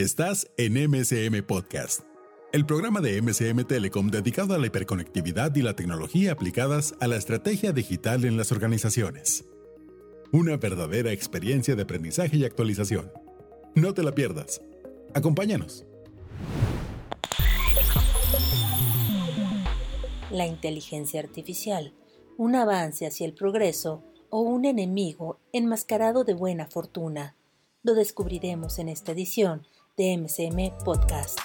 Estás en MSM Podcast, el programa de MSM Telecom dedicado a la hiperconectividad y la tecnología aplicadas a la estrategia digital en las organizaciones. Una verdadera experiencia de aprendizaje y actualización. No te la pierdas. Acompáñanos. La inteligencia artificial, un avance hacia el progreso o un enemigo enmascarado de buena fortuna. Lo descubriremos en esta edición de MCM Podcast.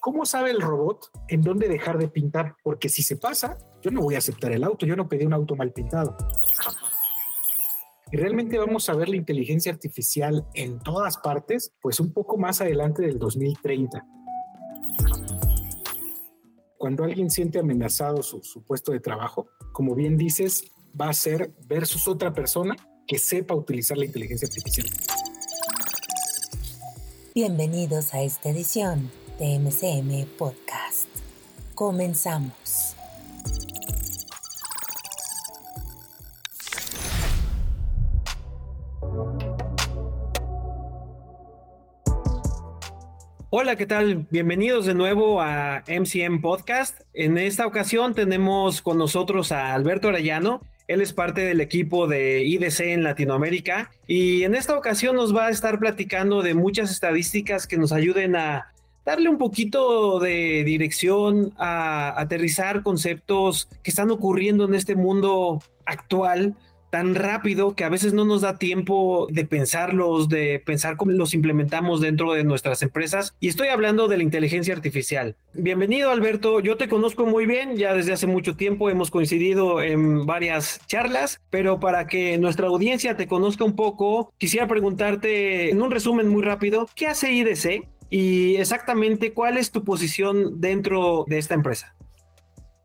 ¿Cómo sabe el robot en dónde dejar de pintar? Porque si se pasa, yo no voy a aceptar el auto, yo no pedí un auto mal pintado. Y realmente vamos a ver la inteligencia artificial en todas partes, pues un poco más adelante del 2030 cuando alguien siente amenazado su, su, puesto de trabajo, como bien dices, va a ser versus otra persona que sepa utilizar la inteligencia artificial. Bienvenidos a esta edición de MCM Podcast. Comenzamos. Hola, ¿qué tal? Bienvenidos de nuevo a MCM Podcast. En esta ocasión tenemos con nosotros a Alberto Arellano. Él es parte del equipo de IDC en Latinoamérica y en esta ocasión nos va a estar platicando de muchas estadísticas que nos ayuden a darle un poquito de dirección, a aterrizar conceptos que están ocurriendo en este mundo actual tan rápido que a veces no nos da tiempo de pensarlos, de pensar cómo los implementamos dentro de nuestras empresas. Y estoy hablando de la inteligencia artificial. Bienvenido Alberto, yo te conozco muy bien, ya desde hace mucho tiempo hemos coincidido en varias charlas, pero para que nuestra audiencia te conozca un poco, quisiera preguntarte en un resumen muy rápido, ¿qué hace IDC? Y exactamente cuál es tu posición dentro de esta empresa.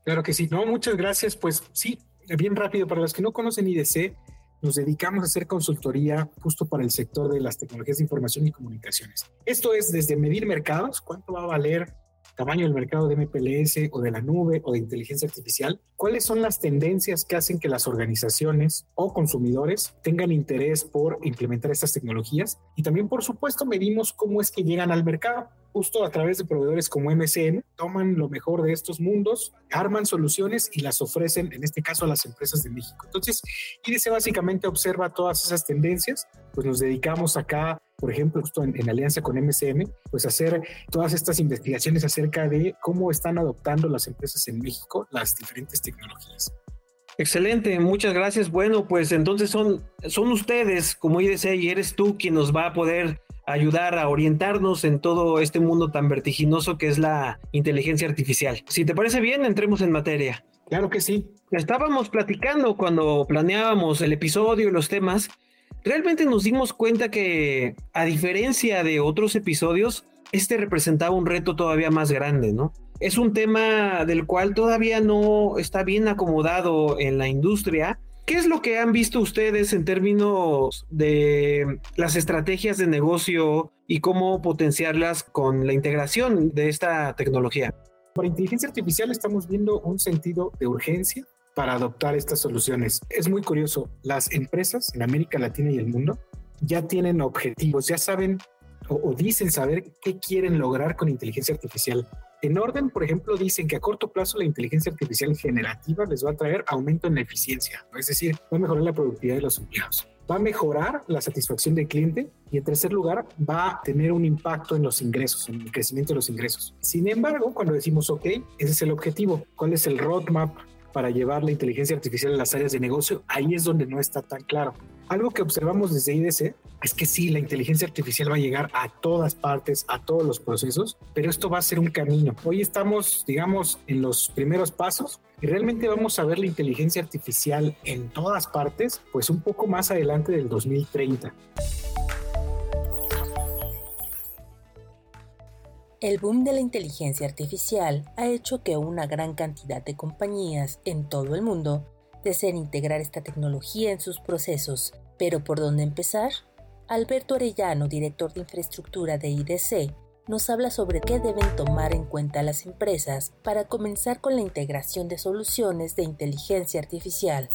Claro que sí, no, muchas gracias. Pues sí, bien rápido, para los que no conocen IDC, nos dedicamos a hacer consultoría justo para el sector de las tecnologías de información y comunicaciones. Esto es desde medir mercados, cuánto va a valer tamaño del mercado de MPLS o de la nube o de inteligencia artificial, cuáles son las tendencias que hacen que las organizaciones o consumidores tengan interés por implementar estas tecnologías y también, por supuesto, medimos cómo es que llegan al mercado justo a través de proveedores como MCM, toman lo mejor de estos mundos, arman soluciones y las ofrecen, en este caso, a las empresas de México. Entonces, IDC básicamente observa todas esas tendencias, pues nos dedicamos acá, por ejemplo, justo en, en alianza con MCM, pues hacer todas estas investigaciones acerca de cómo están adoptando las empresas en México las diferentes tecnologías. Excelente, muchas gracias. Bueno, pues entonces son, son ustedes, como IDC, y eres tú quien nos va a poder ayudar a orientarnos en todo este mundo tan vertiginoso que es la inteligencia artificial. Si te parece bien, entremos en materia. Claro que sí. Estábamos platicando cuando planeábamos el episodio y los temas. Realmente nos dimos cuenta que, a diferencia de otros episodios, este representaba un reto todavía más grande, ¿no? Es un tema del cual todavía no está bien acomodado en la industria ¿Qué es lo que han visto ustedes en términos de las estrategias de negocio y cómo potenciarlas con la integración de esta tecnología? Para inteligencia artificial estamos viendo un sentido de urgencia para adoptar estas soluciones. Es muy curioso, las empresas en América Latina y el mundo ya tienen objetivos, ya saben o, o dicen saber qué quieren lograr con inteligencia artificial. En orden, por ejemplo, dicen que a corto plazo la inteligencia artificial generativa les va a traer aumento en la eficiencia, es decir, va a mejorar la productividad de los empleados, va a mejorar la satisfacción del cliente y en tercer lugar va a tener un impacto en los ingresos, en el crecimiento de los ingresos. Sin embargo, cuando decimos, ok, ese es el objetivo, ¿cuál es el roadmap para llevar la inteligencia artificial a las áreas de negocio? Ahí es donde no está tan claro. Algo que observamos desde IDC es que sí, la inteligencia artificial va a llegar a todas partes, a todos los procesos, pero esto va a ser un camino. Hoy estamos, digamos, en los primeros pasos y realmente vamos a ver la inteligencia artificial en todas partes, pues un poco más adelante del 2030. El boom de la inteligencia artificial ha hecho que una gran cantidad de compañías en todo el mundo deseen integrar esta tecnología en sus procesos. Pero ¿por dónde empezar? Alberto Arellano, director de infraestructura de IDC, nos habla sobre qué deben tomar en cuenta las empresas para comenzar con la integración de soluciones de inteligencia artificial.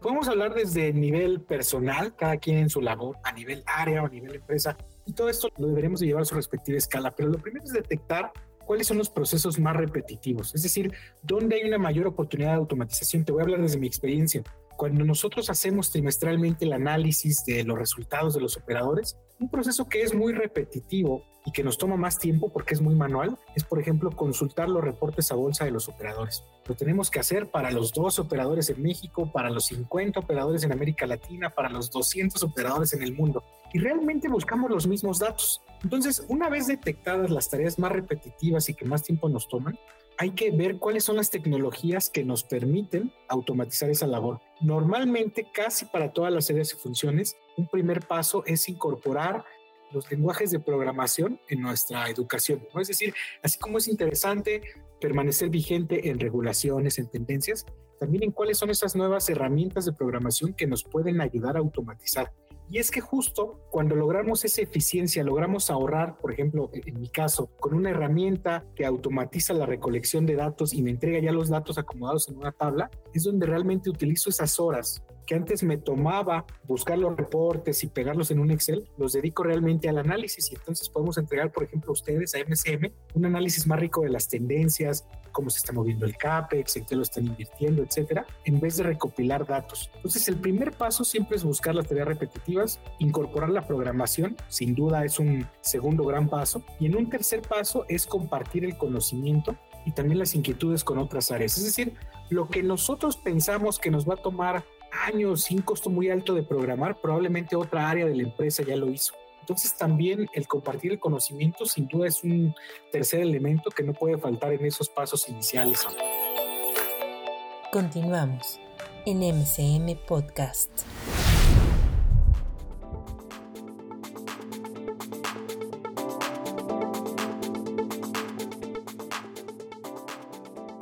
Podemos hablar desde nivel personal, cada quien en su labor, a nivel área o a nivel empresa, y todo esto lo deberemos de llevar a su respectiva escala, pero lo primero es detectar cuáles son los procesos más repetitivos, es decir, dónde hay una mayor oportunidad de automatización. Te voy a hablar desde mi experiencia. Cuando nosotros hacemos trimestralmente el análisis de los resultados de los operadores, un proceso que es muy repetitivo y que nos toma más tiempo porque es muy manual es, por ejemplo, consultar los reportes a bolsa de los operadores. Lo tenemos que hacer para los dos operadores en México, para los 50 operadores en América Latina, para los 200 operadores en el mundo. Y realmente buscamos los mismos datos. Entonces, una vez detectadas las tareas más repetitivas y que más tiempo nos toman, hay que ver cuáles son las tecnologías que nos permiten automatizar esa labor. Normalmente, casi para todas las áreas y funciones, un primer paso es incorporar los lenguajes de programación en nuestra educación. Es decir, así como es interesante permanecer vigente en regulaciones, en tendencias, también en cuáles son esas nuevas herramientas de programación que nos pueden ayudar a automatizar. Y es que justo cuando logramos esa eficiencia, logramos ahorrar, por ejemplo, en mi caso, con una herramienta que automatiza la recolección de datos y me entrega ya los datos acomodados en una tabla, es donde realmente utilizo esas horas que antes me tomaba buscar los reportes y pegarlos en un Excel, los dedico realmente al análisis y entonces podemos entregar, por ejemplo, a ustedes, a MCM, un análisis más rico de las tendencias, cómo se está moviendo el CAPEX, en qué lo están invirtiendo, etcétera, en vez de recopilar datos. Entonces, el primer paso siempre es buscar las tareas repetitivas, incorporar la programación, sin duda es un segundo gran paso, y en un tercer paso es compartir el conocimiento y también las inquietudes con otras áreas. Es decir, lo que nosotros pensamos que nos va a tomar años sin costo muy alto de programar, probablemente otra área de la empresa ya lo hizo. Entonces también el compartir el conocimiento sin duda es un tercer elemento que no puede faltar en esos pasos iniciales. Continuamos en MCM Podcast.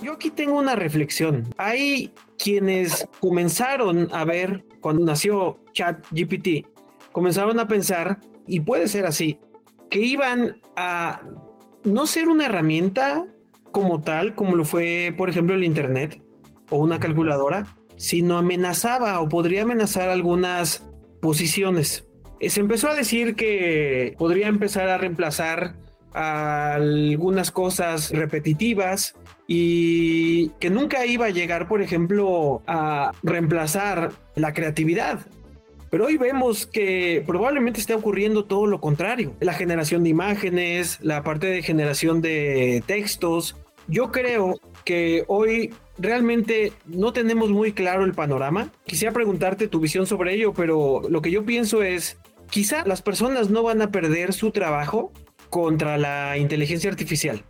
Yo aquí tengo una reflexión. Hay quienes comenzaron a ver cuando nació ChatGPT, comenzaron a pensar, y puede ser así, que iban a no ser una herramienta como tal, como lo fue, por ejemplo, el Internet o una calculadora, sino amenazaba o podría amenazar algunas posiciones. Se empezó a decir que podría empezar a reemplazar algunas cosas repetitivas y que nunca iba a llegar, por ejemplo, a reemplazar la creatividad. Pero hoy vemos que probablemente esté ocurriendo todo lo contrario. La generación de imágenes, la parte de generación de textos. Yo creo que hoy realmente no tenemos muy claro el panorama. Quisiera preguntarte tu visión sobre ello, pero lo que yo pienso es, quizá las personas no van a perder su trabajo contra la inteligencia artificial.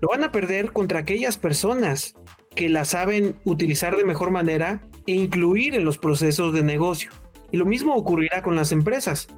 Lo van a perder contra aquellas personas que la saben utilizar de mejor manera e incluir en los procesos de negocio. Y lo mismo ocurrirá con las empresas.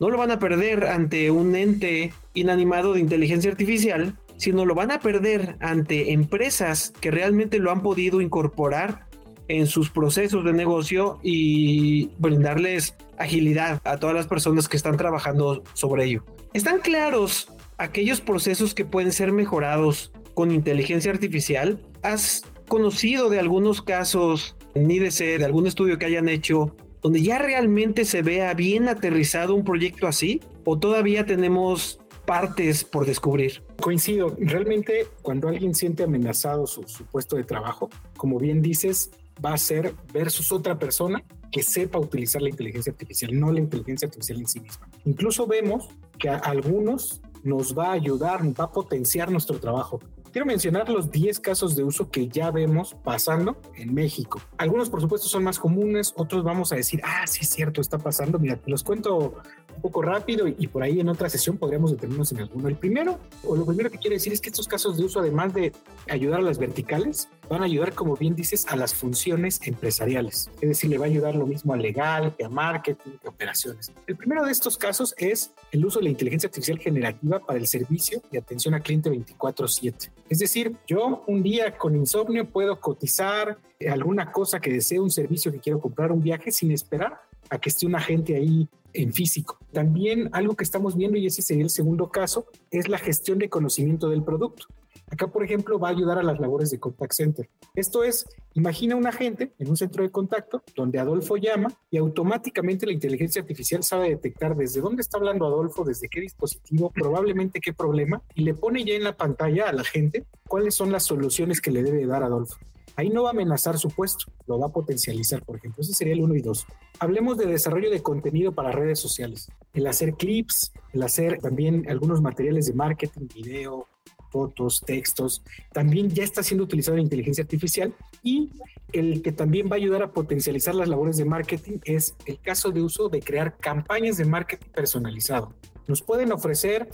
No lo van a perder ante un ente inanimado de inteligencia artificial, sino lo van a perder ante empresas que realmente lo han podido incorporar en sus procesos de negocio y brindarles agilidad a todas las personas que están trabajando sobre ello. ¿Están claros aquellos procesos que pueden ser mejorados con inteligencia artificial? ¿Has conocido de algunos casos en IDC, de algún estudio que hayan hecho, donde ya realmente se vea bien aterrizado un proyecto así? ¿O todavía tenemos partes por descubrir? Coincido, realmente cuando alguien siente amenazado su, su puesto de trabajo, como bien dices, va a ser versus otra persona que sepa utilizar la inteligencia artificial, no la inteligencia artificial en sí misma. Incluso vemos que algunos nos va a ayudar, va a potenciar nuestro trabajo. Quiero mencionar los 10 casos de uso que ya vemos pasando en México. Algunos, por supuesto, son más comunes, otros vamos a decir, ah, sí es cierto, está pasando. Mira, te los cuento un poco rápido y, por ahí en otra sesión podríamos detenernos en alguno. El primero, o lo primero que quiero decir es que estos casos de uso, además de ayudar a las verticales, van a ayudar, como bien dices, a las funciones empresariales. Es decir, le va a ayudar lo mismo a legal, que a marketing, que a operaciones. El primero de estos casos es el uso de la inteligencia artificial generativa para el servicio de atención al cliente 24/7. Es decir, yo un día con insomnio puedo cotizar alguna cosa que desee, un servicio que quiero comprar, un viaje, sin esperar a que esté un agente ahí en físico. También algo que estamos viendo, y ese sería el segundo caso, es la gestión de conocimiento del producto. Acá, por ejemplo, va a ayudar a las labores de contact center. Esto es, imagina un agente en un centro de contacto donde Adolfo llama y automáticamente la inteligencia artificial sabe detectar desde dónde está hablando Adolfo, desde qué dispositivo, probablemente qué problema, y le pone ya en la pantalla a la gente cuáles son las soluciones que le debe dar Adolfo. Ahí no va a amenazar su puesto, lo va a potencializar, por ejemplo. Ese sería el 1 y 2. Hablemos de desarrollo de contenido para redes sociales. El hacer clips, el hacer también algunos materiales de marketing, video, fotos, textos, también ya está siendo utilizado en inteligencia artificial y el que también va a ayudar a potencializar las labores de marketing es el caso de uso de crear campañas de marketing personalizado. Nos pueden ofrecer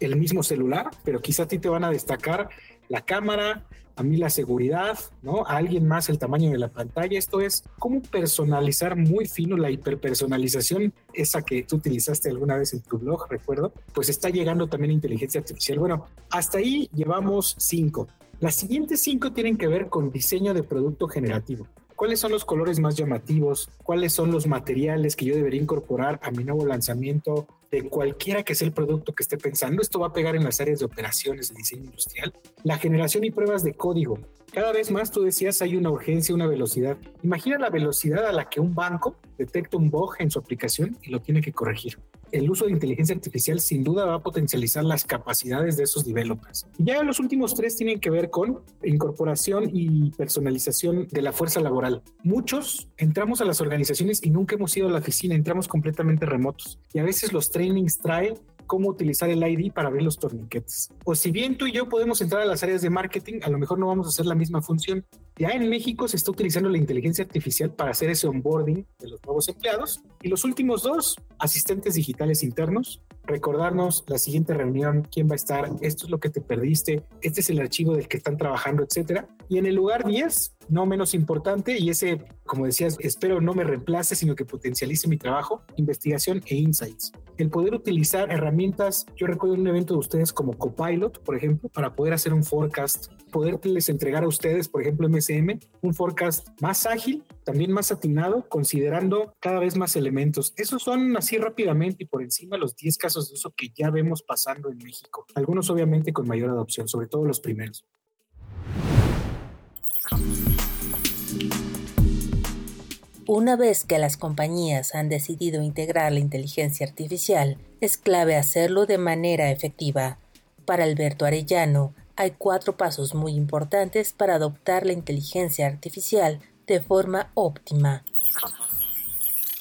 el mismo celular, pero quizá a ti te van a destacar la cámara, a mí la seguridad, ¿no? A alguien más el tamaño de la pantalla. Esto es cómo personalizar muy fino la hiperpersonalización, esa que tú utilizaste alguna vez en tu blog, recuerdo, pues está llegando también inteligencia artificial. Bueno, hasta ahí llevamos cinco. Las siguientes cinco tienen que ver con diseño de producto generativo. ¿Cuáles son los colores más llamativos? ¿Cuáles son los materiales que yo debería incorporar a mi nuevo lanzamiento? De cualquiera que sea el producto que esté pensando. Esto va a pegar en las áreas de operaciones de diseño industrial. La generación y pruebas de código. Cada vez más tú decías hay una urgencia, una velocidad. Imagina la velocidad a la que un banco detecta un bug en su aplicación y lo tiene que corregir. El uso de inteligencia artificial sin duda va a potencializar las capacidades de esos developers. Ya los últimos tres tienen que ver con incorporación y personalización de la fuerza laboral. Muchos entramos a las organizaciones y nunca hemos ido a la oficina, entramos completamente remotos. Y a veces los trainings traen cómo utilizar el ID para abrir los torniquetes. O si bien tú y yo podemos entrar a las áreas de marketing, a lo mejor no vamos a hacer la misma función. Ya en México se está utilizando la inteligencia artificial para hacer ese onboarding de los nuevos empleados. Y los últimos dos, asistentes digitales internos, recordarnos la siguiente reunión, quién va a estar, esto es lo que te perdiste, este es el archivo del que están trabajando, etcétera. Y en el lugar 10, no menos importante, y ese, como decías, espero no me reemplace, sino que potencialice mi trabajo, investigación e insights. El poder utilizar herramientas, yo recuerdo un evento de ustedes como Copilot, por ejemplo, para poder hacer un forecast, poderles entregar a ustedes, por ejemplo, MSM, un forecast más ágil, también más atinado, considerando cada vez más elementos. Esos son así rápidamente y por encima los 10 casos de uso que ya vemos pasando en México. Algunos obviamente con mayor adopción, sobre todo los primeros. Una vez que las compañías han decidido integrar la inteligencia artificial, es clave hacerlo de manera efectiva. Para Alberto Arellano, hay cuatro pasos muy importantes para adoptar la inteligencia artificial de forma óptima.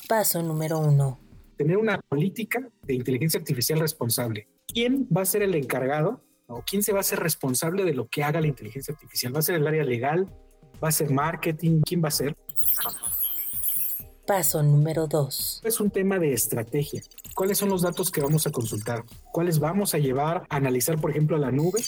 Paso número uno. Tener una política de inteligencia artificial responsable. ¿Quién va a ser el encargado o quién se va a ser responsable de lo que haga la inteligencia artificial? ¿Va a ser el área legal? ¿Va a ser marketing? ¿Quién va a ser? Paso número 2. Es un tema de estrategia. ¿Cuáles son los datos que vamos a consultar? ¿Cuáles vamos a llevar a analizar, por ejemplo, a la nube?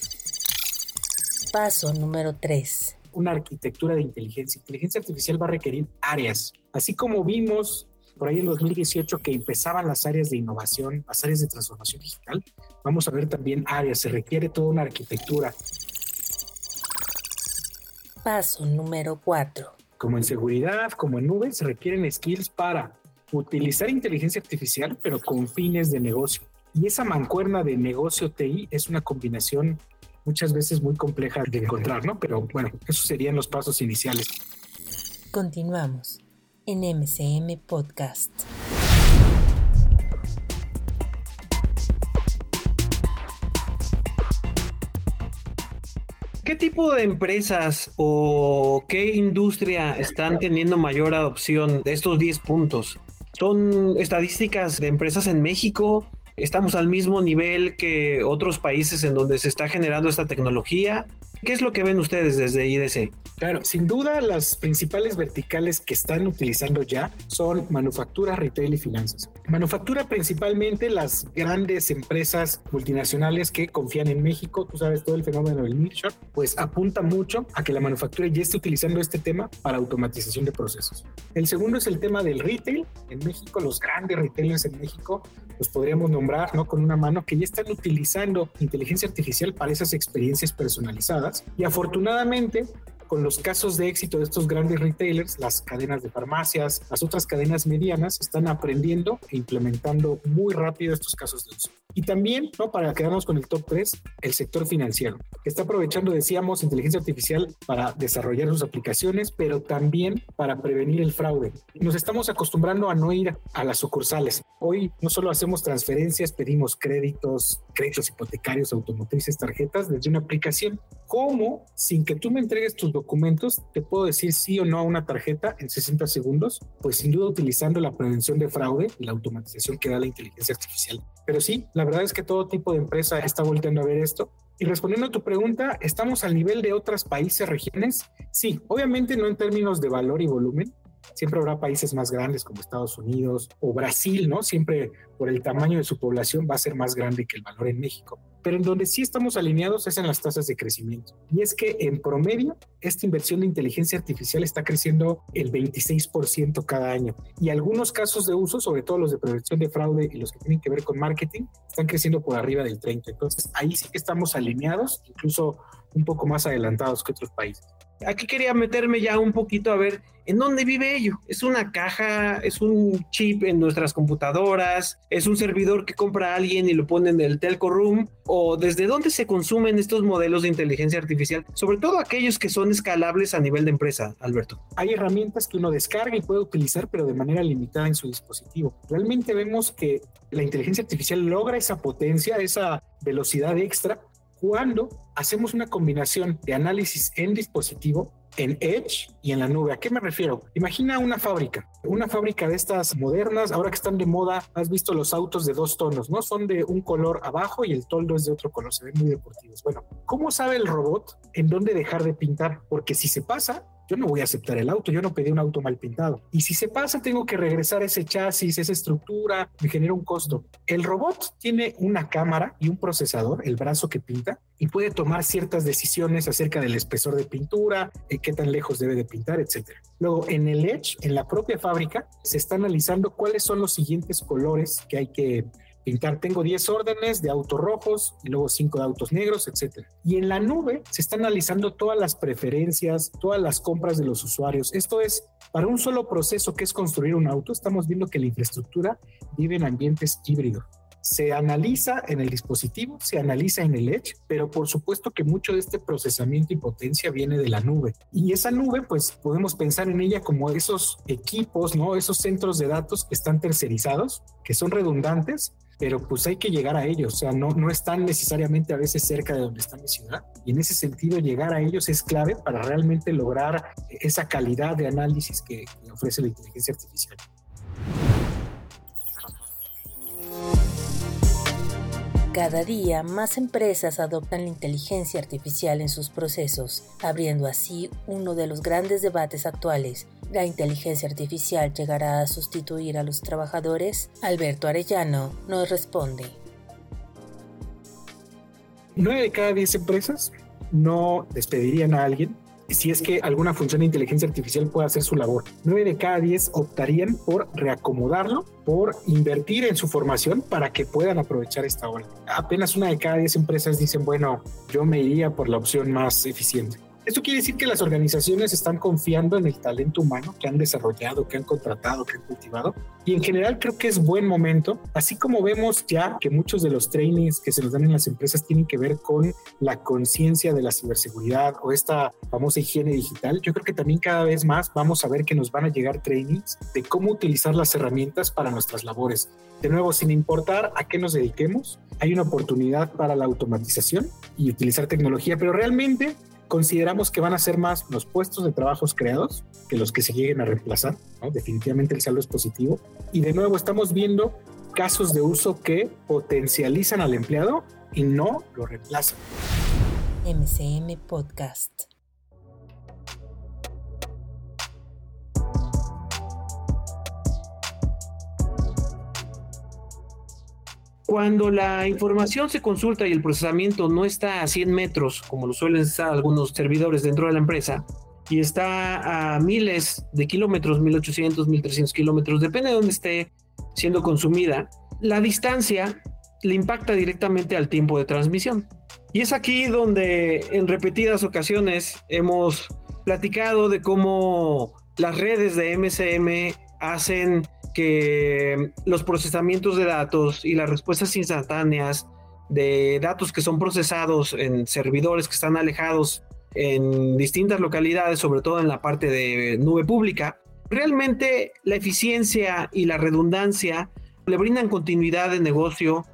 Paso número 3. Una arquitectura de inteligencia. Inteligencia artificial va a requerir áreas. Así como vimos por ahí en 2018 que empezaban las áreas de innovación, las áreas de transformación digital, vamos a ver también áreas. Se requiere toda una arquitectura. Paso número 4 como en seguridad, como en nubes, requieren skills para utilizar inteligencia artificial, pero con fines de negocio. Y esa mancuerna de negocio TI es una combinación muchas veces muy compleja de encontrar, ¿no? Pero bueno, esos serían los pasos iniciales. Continuamos en MCM Podcast. ¿Qué tipo de empresas o qué industria están teniendo mayor adopción de estos 10 puntos? ¿Son estadísticas de empresas en México? ¿Estamos al mismo nivel que otros países en donde se está generando esta tecnología? ¿Qué es lo que ven ustedes desde IDC? Claro, sin duda las principales verticales que están utilizando ya son manufactura, retail y finanzas. Manufactura principalmente las grandes empresas multinacionales que confían en México, tú sabes todo el fenómeno del nearshore, pues apunta mucho a que la manufactura ya esté utilizando este tema para automatización de procesos. El segundo es el tema del retail. En México, los grandes retailers en México los podríamos nombrar ¿no? con una mano que ya están utilizando inteligencia artificial para esas experiencias personalizadas y afortunadamente con los casos de éxito de estos grandes retailers, las cadenas de farmacias, las otras cadenas medianas están aprendiendo e implementando muy rápido estos casos de uso. Y también, ¿no? para quedarnos con el top 3, el sector financiero, que está aprovechando, decíamos, inteligencia artificial para desarrollar sus aplicaciones, pero también para prevenir el fraude. Nos estamos acostumbrando a no ir a las sucursales. Hoy no solo hacemos transferencias, pedimos créditos, créditos hipotecarios, automotrices, tarjetas desde una aplicación. ¿Cómo, sin que tú me entregues tus documentos, te puedo decir sí o no a una tarjeta en 60 segundos? Pues sin duda utilizando la prevención de fraude y la automatización que da la inteligencia artificial. Pero sí, la verdad es que todo tipo de empresa está volteando a ver esto. Y respondiendo a tu pregunta, ¿estamos al nivel de otros países, regiones? Sí, obviamente no en términos de valor y volumen, Siempre habrá países más grandes como Estados Unidos o Brasil, ¿no? Siempre por el tamaño de su población va a ser más grande que el valor en México. Pero en donde sí estamos alineados es en las tasas de crecimiento. Y es que en promedio, esta inversión de inteligencia artificial está creciendo el 26% cada año. Y algunos casos de uso, sobre todo los de prevención de fraude y los que tienen que ver con marketing, están creciendo por arriba del 30%. Entonces ahí sí que estamos alineados, incluso un poco más adelantados que otros países. Aquí quería meterme ya un poquito a ver en dónde vive ello. Es una caja, es un chip en nuestras computadoras, es un servidor que compra alguien y lo pone en el telco room, o desde dónde se consumen estos modelos de inteligencia artificial, sobre todo aquellos que son escalables a nivel de empresa, Alberto. Hay herramientas que uno descarga y puede utilizar, pero de manera limitada en su dispositivo. Realmente vemos que la inteligencia artificial logra esa potencia, esa velocidad extra cuando hacemos una combinación de análisis en dispositivo, en Edge y en la nube. ¿A qué me refiero? Imagina una fábrica, una fábrica de estas modernas, ahora que están de moda, has visto los autos de dos tonos, ¿no? Son de un color abajo y el toldo es de otro color, se ven muy deportivos. Bueno, ¿cómo sabe el robot en dónde dejar de pintar? Porque si se pasa, yo no voy a aceptar el auto, yo no pedí un auto mal pintado. Y si se pasa, tengo que regresar ese chasis, esa estructura, me genera un costo. El robot tiene una cámara y un procesador, el brazo que pinta, y puede tomar ciertas decisiones acerca del espesor de pintura, eh, qué tan lejos debe de pintar, etcétera. Luego, en el Edge, en la propia fábrica, se está analizando cuáles son los siguientes colores que hay que pintar. Tengo 10 órdenes de autos rojos y luego 5 de autos negros, etcétera. Y en la nube se está analizando todas las preferencias, todas las compras de los usuarios. Esto es, para un solo proceso que es construir un auto, estamos viendo que la infraestructura vive en ambientes híbridos se analiza en el dispositivo, se analiza en el Edge, pero por supuesto que mucho de este procesamiento y potencia viene de la nube. Y esa nube, pues podemos pensar en ella como esos equipos, ¿no? Esos centros de datos que están tercerizados, que son redundantes, pero pues hay que llegar a ellos, o sea, no, no están necesariamente a veces cerca de donde está mi ciudad y en ese sentido llegar a ellos es clave para realmente lograr esa calidad de análisis que, ofrece la inteligencia artificial. Cada día más empresas adoptan la inteligencia artificial en sus procesos, abriendo así uno de los grandes debates actuales. ¿La inteligencia artificial llegará a sustituir a los trabajadores? Alberto Arellano nos responde. 9 de cada 10 empresas no despedirían a alguien si es que alguna función de inteligencia artificial puede hacer su labor. 9 de cada 10 optarían por reacomodarlo, por invertir en su formación para que puedan aprovechar esta hora. Apenas una de cada 10 empresas dicen, bueno, yo me iría por la opción más eficiente. Esto quiere decir que las organizaciones están confiando en el talento humano que han desarrollado, que han contratado, que han cultivado. Y en general creo que es buen momento, así como vemos ya que muchos de los trainings que se nos dan en las empresas tienen que ver con la conciencia de la ciberseguridad o esta famosa higiene digital. Yo creo que también cada vez más vamos a ver que nos van a llegar trainings de cómo utilizar las herramientas para nuestras labores. De nuevo, sin importar a qué nos dediquemos, hay una oportunidad para la automatización y utilizar tecnología, pero realmente consideramos que van a ser más los puestos de trabajos creados que los que se lleguen a reemplazar. Definitivamente el saldo es positivo. Y de nuevo estamos viendo casos de uso que potencializan al empleado y no lo reemplazan. MCM Podcast. Cuando la información se consulta y el procesamiento no está a 100 metros, como lo suelen estar algunos servidores dentro de la empresa, y está a miles de kilómetros, 1800, 1300 kilómetros, depende de dónde esté siendo consumida, la distancia le impacta directamente al tiempo de transmisión. Y es aquí donde en repetidas ocasiones hemos platicado de cómo las redes de MCM hacen que los procesamientos de datos y las respuestas instantáneas de datos que son procesados en servidores que están alejados en distintas localidades, sobre todo en la parte de nube pública, realmente la eficiencia y la redundancia le brindan continuidad de negocio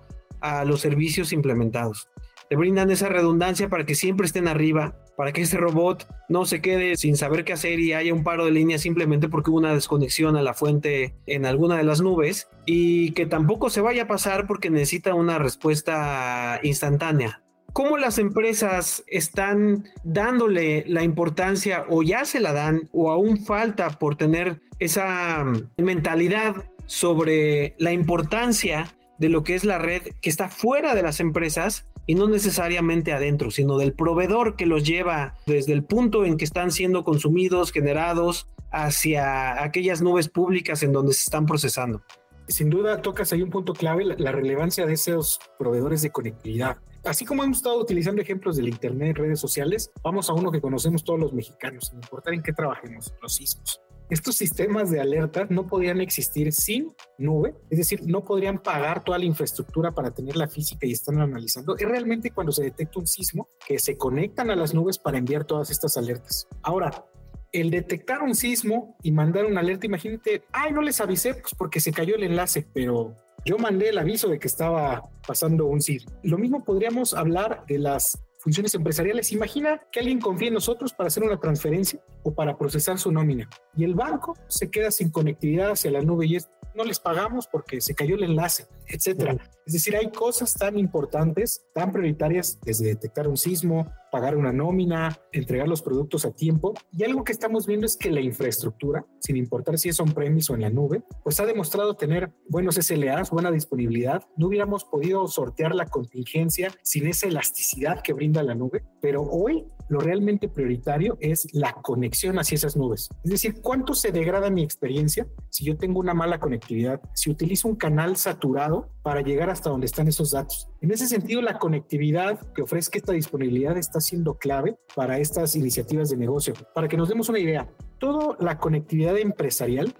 a los servicios implementados. Le brindan esa redundancia para que siempre estén arriba, para que ese robot no se quede sin saber qué hacer y haya un paro de línea simplemente porque hubo una desconexión a la fuente en alguna de las nubes y que tampoco se vaya a pasar porque necesita una respuesta instantánea. ¿Cómo las empresas están dándole la importancia o ya se la dan o aún falta por tener esa mentalidad sobre la importancia de lo que es la red que está fuera de las empresas y no necesariamente adentro, sino del proveedor que los lleva desde el punto en que están siendo consumidos, generados, hacia aquellas nubes públicas en donde se están procesando. Sin duda tocas ahí un punto clave, la, relevancia de esos proveedores de conectividad. Así como hemos estado utilizando ejemplos del Internet, redes sociales, vamos a uno que conocemos todos los mexicanos, sin importar en qué trabajemos, los sismos estos sistemas de alerta no podrían existir sin nube, es decir, no podrían pagar toda la infraestructura para tenerla física y están analizando. Es realmente cuando se detecta un sismo que se conectan a las nubes para enviar todas estas alertas. Ahora, el detectar un sismo y mandar una alerta, imagínate, ay, no les avisé pues porque se cayó el enlace, pero yo mandé el aviso de que estaba pasando un sismo. Lo mismo podríamos hablar de las funciones empresariales. Imagina que alguien confía en nosotros para hacer una transferencia o para procesar su nómina y el banco se queda sin conectividad hacia la nube y no les pagamos porque se cayó el enlace, etcétera. Es decir, hay cosas tan importantes, tan prioritarias, desde detectar un sismo, pagar una nómina, entregar los productos a tiempo. Y algo que estamos viendo es que la infraestructura, sin importar si es on-premise o en la nube, pues ha demostrado tener buenos SLAs, buena disponibilidad. No hubiéramos podido sortear la contingencia sin esa elasticidad que brinda la nube, pero hoy lo realmente prioritario es la conexión hacia esas nubes. Es decir, ¿cuánto se degrada mi experiencia si yo tengo una mala conectividad? Si utilizo un canal saturado para llegar hasta donde están esos datos. En ese sentido, la conectividad que ofrezca esta disponibilidad está siendo clave para estas iniciativas de negocio. Para que nos demos una idea, toda la conectividad empresarial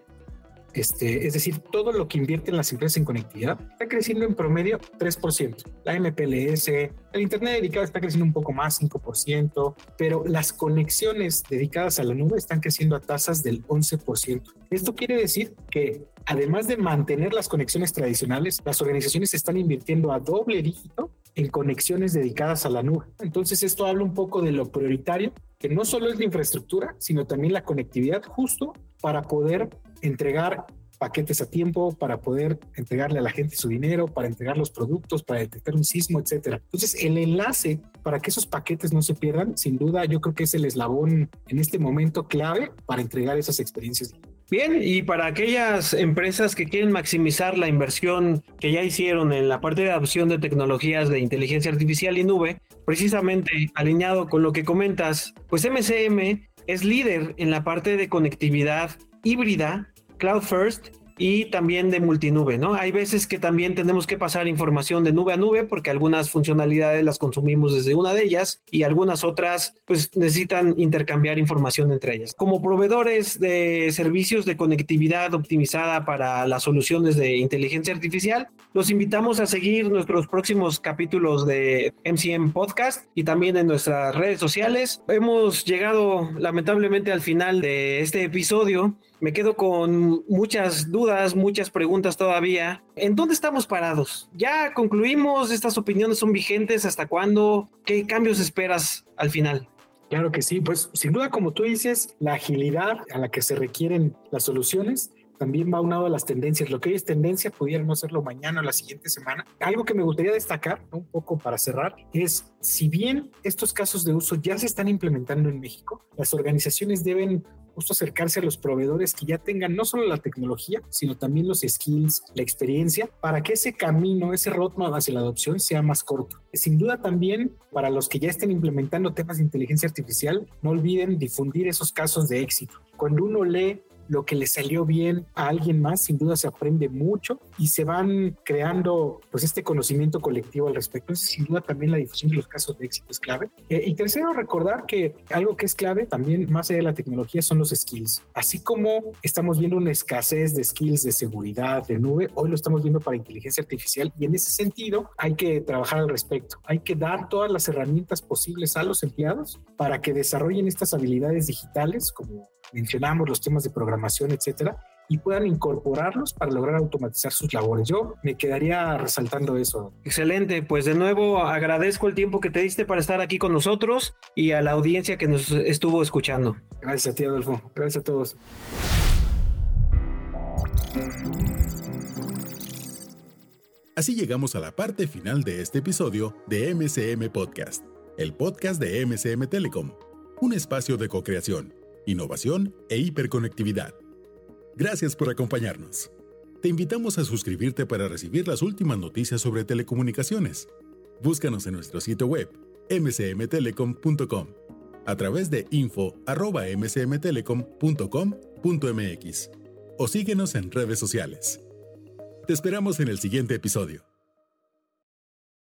este, es decir, todo lo que invierten las empresas en conectividad está creciendo en promedio 3%. La MPLS, el Internet dedicado está creciendo un poco más, 5%, pero las conexiones dedicadas a la nube están creciendo a tasas del 11%. Esto quiere decir que además de mantener las conexiones tradicionales, las organizaciones están invirtiendo a doble dígito en conexiones dedicadas a la nube. Entonces esto habla un poco de lo prioritario, que no solo es la infraestructura, sino también la conectividad justo para poder entregar paquetes a tiempo, para poder entregarle a la gente su dinero, para entregar los productos, para detectar un sismo, etcétera. Entonces, el enlace para que esos paquetes no se pierdan, sin duda, yo creo que es el eslabón en este momento clave para entregar esas experiencias. Bien, y para aquellas empresas que quieren maximizar la inversión que ya hicieron en la parte de adopción de tecnologías de inteligencia artificial y nube, precisamente alineado con lo que comentas, pues MCM es líder en la parte de conectividad híbrida, cloud first y también de multinube, ¿no? Hay veces que también tenemos que pasar información de nube a nube porque algunas funcionalidades las consumimos desde una de ellas y algunas otras pues necesitan intercambiar información entre ellas. Como proveedores de servicios de conectividad optimizada para las soluciones de inteligencia artificial, los invitamos a seguir nuestros próximos capítulos de MCM Podcast y también en nuestras redes sociales. Hemos llegado lamentablemente al final de este episodio me quedo con muchas dudas, muchas preguntas todavía. ¿En dónde estamos parados? ¿Ya concluimos? ¿Estas opiniones son vigentes? ¿Hasta cuándo? ¿Qué cambios esperas al final? Claro que sí, pues sin duda como tú dices, la agilidad a la que se requieren las soluciones también va unado a las tendencias. Lo que hoy es tendencia pudiera no serlo mañana o la siguiente semana. Algo que me gustaría destacar, un poco para cerrar, es si bien estos casos de uso ya se están implementando en México, las organizaciones deben justo acercarse a los proveedores que ya tengan no solo la tecnología, sino también los skills, la experiencia, para que ese camino, ese roadmap hacia la adopción sea más corto. Sin duda también para los que ya estén implementando temas de inteligencia artificial, no olviden difundir esos casos de éxito. Cuando uno lee lo que le salió bien a alguien más, sin duda se aprende mucho y se van creando pues este conocimiento colectivo al respecto. Entonces, sin duda también la difusión de los casos de éxito es clave. Eh, y tercero, recordar que algo que es clave también más allá de la tecnología son los skills. Así como estamos viendo una escasez de skills de seguridad, de nube, hoy lo estamos viendo para inteligencia artificial y en ese sentido hay que trabajar al respecto. Hay que dar todas las herramientas posibles a los empleados para que desarrollen estas habilidades digitales, como mencionamos los temas de programación, etcétera, y puedan incorporarlos para lograr automatizar sus labores. Yo me quedaría resaltando eso. Excelente, pues de nuevo agradezco el tiempo que te diste para estar aquí con nosotros y a la audiencia que nos estuvo escuchando. Gracias a ti, Adolfo. Gracias a todos. Así llegamos a la parte final de este episodio de MCM Podcast, el podcast de MCM Telecom, un espacio de co-creación, innovación e hiperconectividad. Gracias por acompañarnos. Te invitamos a suscribirte para recibir las últimas noticias sobre telecomunicaciones. Búscanos en nuestro sitio web mcmtelecom.com a través de info.mcmtelecom.com.mx o síguenos en redes sociales. Te esperamos en el siguiente episodio.